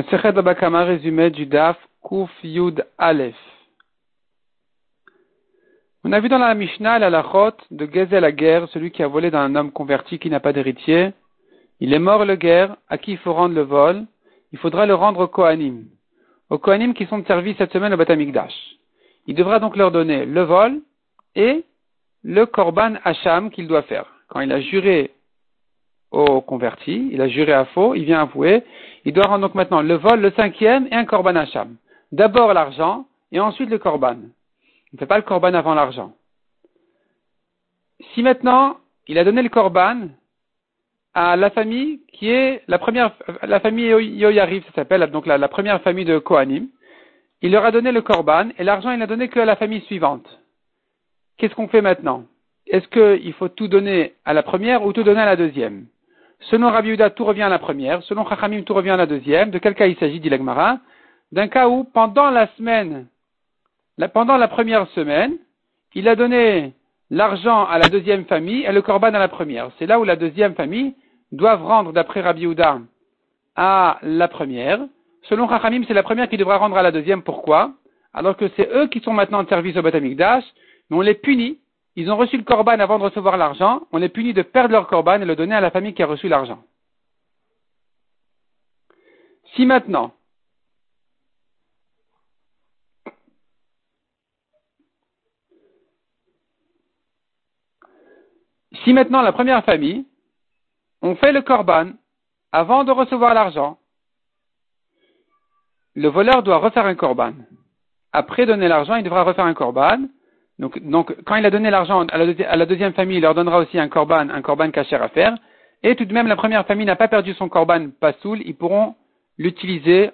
Masechet Babakama résumé du Daf Kuf Yud Aleph. On a vu dans la Mishnah la lachot de Gezel la guerre, celui qui a volé d'un homme converti qui n'a pas d'héritier. Il est mort le guerre, à qui il faut rendre le vol. Il faudra le rendre aux Kohanim. Aux Kohanim qui sont de service cette semaine au Batamikdash. Il devra donc leur donner le vol et le Korban Hacham qu'il doit faire. Quand il a juré au converti, il a juré à faux, il vient avouer, il doit rendre donc maintenant le vol, le cinquième et un korban hacham. D'abord l'argent et ensuite le korban. Il ne fait pas le korban avant l'argent. Si maintenant il a donné le korban à la famille qui est la première, la famille Yoyariv, ça s'appelle donc la, première famille de Kohanim, il leur a donné le korban et l'argent il n'a donné que à la famille suivante. Qu'est-ce qu'on fait maintenant? Est-ce qu'il faut tout donner à la première ou tout donner à la deuxième? Selon Rabbi Yuda, tout revient à la première. Selon Chachamim, tout revient à la deuxième. De quel cas il s'agit, dit l'Agmara D'un cas où, pendant la semaine, pendant la première semaine, il a donné l'argent à la deuxième famille et le korban à la première. C'est là où la deuxième famille doivent rendre, d'après Rabbi Yuda, à la première. Selon Chachamim, c'est la première qui devra rendre à la deuxième. Pourquoi? Alors que c'est eux qui sont maintenant en service au Batamikdash, mais on les punit ils ont reçu le corban avant de recevoir l'argent, on est puni de perdre leur corban et le donner à la famille qui a reçu l'argent. Si maintenant, si maintenant la première famille, on fait le corban avant de recevoir l'argent, le voleur doit refaire un corban. Après donner l'argent, il devra refaire un corban donc, quand il a donné l'argent à, la deuxième famille, il leur donnera aussi un korban, un korban caché à faire. Et tout de même, la première famille n'a pas perdu son korban pasoul, ils pourront l'utiliser,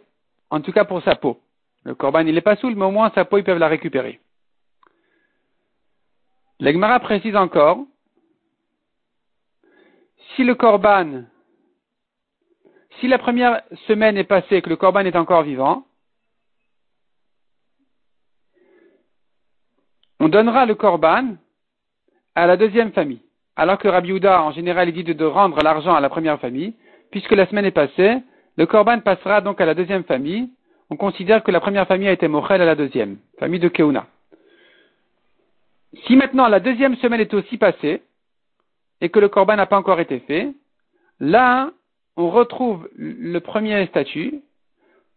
en tout cas pour sa peau. Le korban, il est pas saoul, mais au moins sa peau, ils peuvent la récupérer. L'Egmara précise encore, si le korban, si la première semaine est passée et que le korban est encore vivant, on donnera le korban à la deuxième famille. Alors que Rabbi Houda, en général, il dit de, rendre l'argent à la première famille, puisque la semaine est passée, le korban passera donc à la deuxième famille. On considère que la première famille a été mochel à la deuxième, famille de Keuna. Si maintenant la deuxième semaine est aussi passée, et que le korban n'a pas encore été fait, là, on retrouve le premier statut,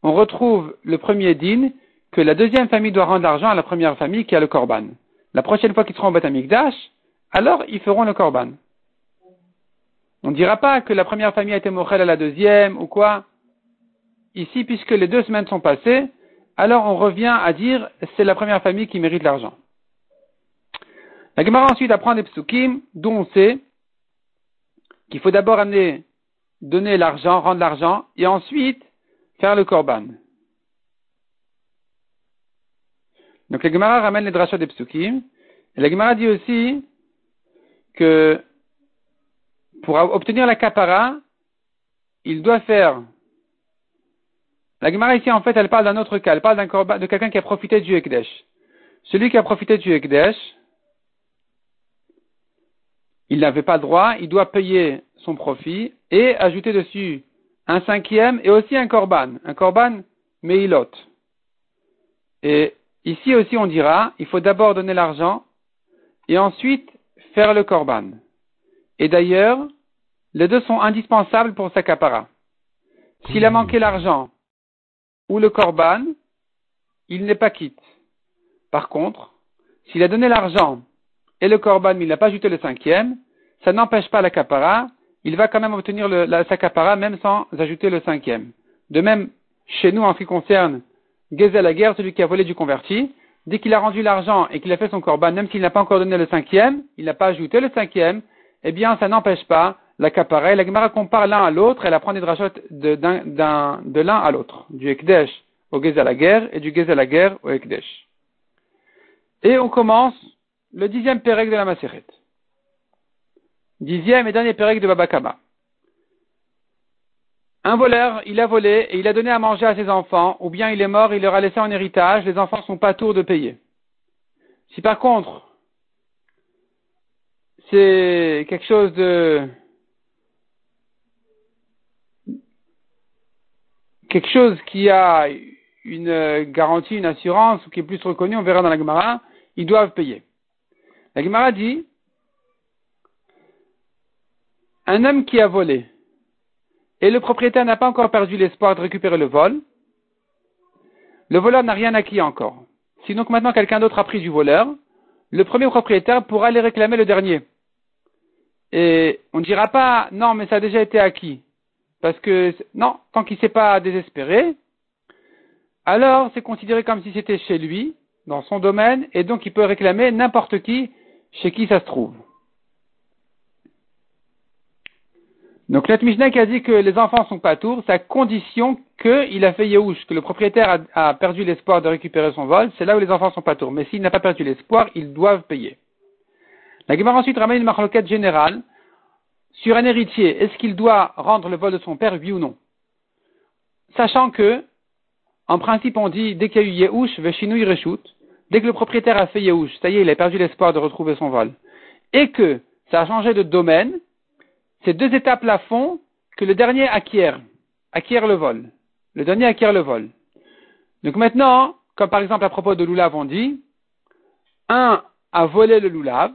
on retrouve le premier din, que la deuxième famille doit rendre l'argent à la première famille qui a le korban. La prochaine fois qu'ils seront au Batamikdash, alors ils feront le korban. On ne dira pas que la première famille a été mochel à la deuxième ou quoi. Ici, puisque les deux semaines sont passées, alors on revient à dire c'est la première famille qui mérite l'argent. La Gemara ensuite apprend des psukim dont on sait qu'il faut d'abord amener, donner l'argent, rendre l'argent, et ensuite faire le korban. Donc la Gemara ramène les drachas des psukim. Et la Gemara dit aussi que pour obtenir la kapara, il doit faire. La Gemara ici, en fait, elle parle d'un autre cas. Elle parle d'un de quelqu'un qui a profité du Ekdesh. Celui qui a profité du Ekdesh, il n'avait pas droit, il doit payer son profit et ajouter dessus un cinquième et aussi un korban. Un korban meilot. Et Ici aussi, on dira, il faut d'abord donner l'argent et ensuite faire le korban. Et d'ailleurs, les deux sont indispensables pour sa capara. S'il a manqué l'argent ou le korban, il n'est pas quitte. Par contre, s'il a donné l'argent et le korban, mais il n'a pas ajouté le cinquième, ça n'empêche pas la capara, il va quand même obtenir le, la, sa capara même sans ajouter le cinquième. De même, chez nous, en ce qui concerne Gezel la guerre, celui qui a volé du converti, dès qu'il a rendu l'argent et qu'il a fait son corban, même s'il n'a pas encore donné le cinquième, il n'a pas ajouté le cinquième, eh bien, ça n'empêche pas la capara. La Gemara compare l'un à l'autre, elle apprend des drachotes de, de l'un à l'autre, du Ekdesh au Gezel la guerre et du Gezel la guerre au Ekdesh. Et on commence le dixième pérec de la Maseret. Dixième et dernier pérec de Babakama. Un voleur, il a volé et il a donné à manger à ses enfants, ou bien il est mort, il leur a laissé en héritage, les enfants sont pas tours de payer. Si par contre, c'est quelque chose de quelque chose qui a une garantie, une assurance, ou qui est plus reconnu, on verra dans la Gemara, ils doivent payer. La Gemara dit, un homme qui a volé, et le propriétaire n'a pas encore perdu l'espoir de récupérer le vol, le voleur n'a rien acquis encore. Si donc maintenant quelqu'un d'autre a pris du voleur, le premier propriétaire pourra aller réclamer le dernier. Et on ne dira pas, non, mais ça a déjà été acquis. Parce que, non, tant qu'il ne s'est pas désespéré, alors c'est considéré comme si c'était chez lui, dans son domaine, et donc il peut réclamer n'importe qui chez qui ça se trouve. Donc notre Mishnah a dit que les enfants sont pas tours, c'est à condition qu'il a fait Yehush, que le propriétaire a, perdu l'espoir de récupérer son vol, c'est là où les enfants sont pas tours. Mais s'il n'a pas perdu l'espoir, ils doivent payer. La Gemara ensuite ramène une marloquette générale sur un héritier. Est-ce qu'il doit rendre le vol de son père, oui ou non? Sachant que, en principe, on dit, dès qu'il y a eu Yehush, Veshinui Reshut, dès que le propriétaire a fait Yehush, ça y est, il a perdu l'espoir de retrouver son vol, et que ça a changé de domaine, ces deux étapes-là font que le dernier acquiert, acquiert le vol. Le dernier acquiert le vol. Donc maintenant, comme par exemple à propos de Loulav, on dit, un a volé le Loulav,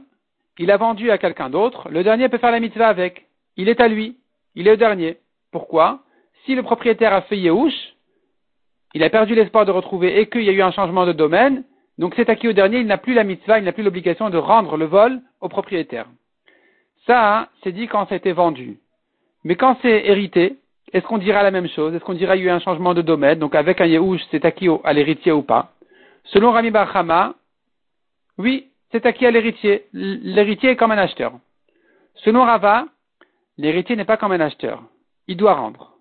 il a vendu à quelqu'un d'autre, le dernier peut faire la mitzvah avec. Il est à lui. Il est au dernier. Pourquoi? Si le propriétaire a fait Yehush, il a perdu l'espoir de retrouver et qu'il y a eu un changement de domaine, donc c'est acquis au dernier, il n'a plus la mitzvah, il n'a plus l'obligation de rendre le vol au propriétaire. Ça, c'est dit quand été vendu. Mais quand c'est hérité, est-ce qu'on dira la même chose? Est-ce qu'on dira qu'il y a eu un changement de domaine? Donc avec un Yehush, c'est acquis à l'héritier ou pas? Selon Rami Barhama, oui, c'est acquis à l'héritier. L'héritier est comme un acheteur. Selon Rava, l'héritier n'est pas comme un acheteur. Il doit rendre.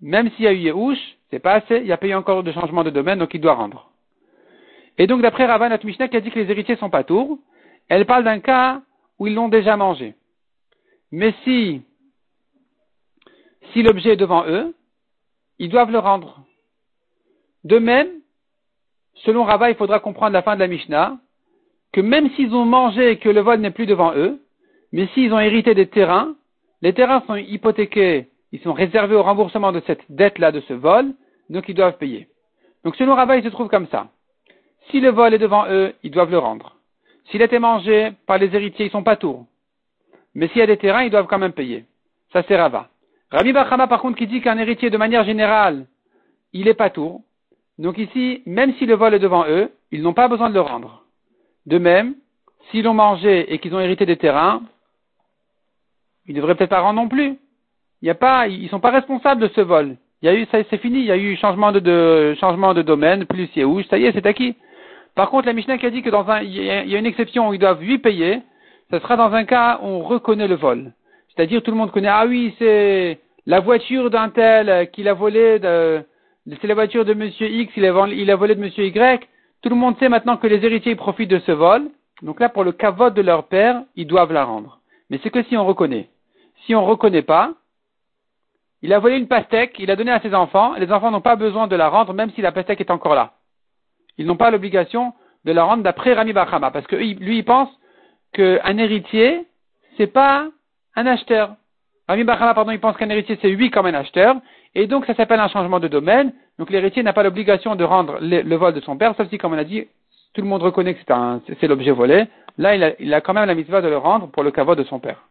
Même s'il y a eu Yehush, c'est pas assez, il a eu encore de changement de domaine, donc il doit rendre. Et donc d'après Rava, notre Mishnah qui a dit que les héritiers sont pas tours, elle parle d'un cas où ils l'ont déjà mangé. Mais si, si l'objet est devant eux, ils doivent le rendre. De même, selon Rava, il faudra comprendre la fin de la Mishnah, que même s'ils ont mangé et que le vol n'est plus devant eux, mais s'ils ont hérité des terrains, les terrains sont hypothéqués, ils sont réservés au remboursement de cette dette-là, de ce vol, donc ils doivent payer. Donc selon Rava, il se trouve comme ça. Si le vol est devant eux, ils doivent le rendre. S'il été mangé par les héritiers, ils sont pas tours. Mais s'il y a des terrains, ils doivent quand même payer. Ça, c'est Rava. Rabbi Bachama, par contre, qui dit qu'un héritier, de manière générale, il est pas tour. Donc ici, même si le vol est devant eux, ils n'ont pas besoin de le rendre. De même, s'ils l'ont mangé et qu'ils ont hérité des terrains, ils devraient peut-être pas rendre non plus. Il y a pas, ils sont pas responsables de ce vol. Il y a eu, c'est fini, il y a eu changement de, domaine, plus où, ça y est, c'est acquis. Par contre, la Mishnah qui a dit que dans un, il y a une exception où ils doivent lui payer, ce sera dans un cas où on reconnaît le vol. C'est-à-dire tout le monde connaît, ah oui, c'est la voiture d'un tel qu'il a volé de, c'est la voiture de monsieur X, il a, volé de monsieur Y. Tout le monde sait maintenant que les héritiers profitent de ce vol. Donc là, pour le cavote de leur père, ils doivent la rendre. Mais c'est que si on reconnaît. Si on ne reconnaît pas, il a volé une pastèque, il a donné à ses enfants, les enfants n'ont pas besoin de la rendre même si la pastèque est encore là ils n'ont pas l'obligation de la rendre d'après Rami Bachama, parce que lui, il pense qu'un héritier, c'est pas un acheteur. Rami Bachama, pardon, il pense qu'un héritier, c'est lui comme un acheteur, et donc ça s'appelle un changement de domaine, donc l'héritier n'a pas l'obligation de rendre le, vol de son père, sauf si, comme on a dit, tout le monde reconnaît que c'est l'objet volé, là, il a, quand même la mitzvah de le rendre pour le caveau de son père.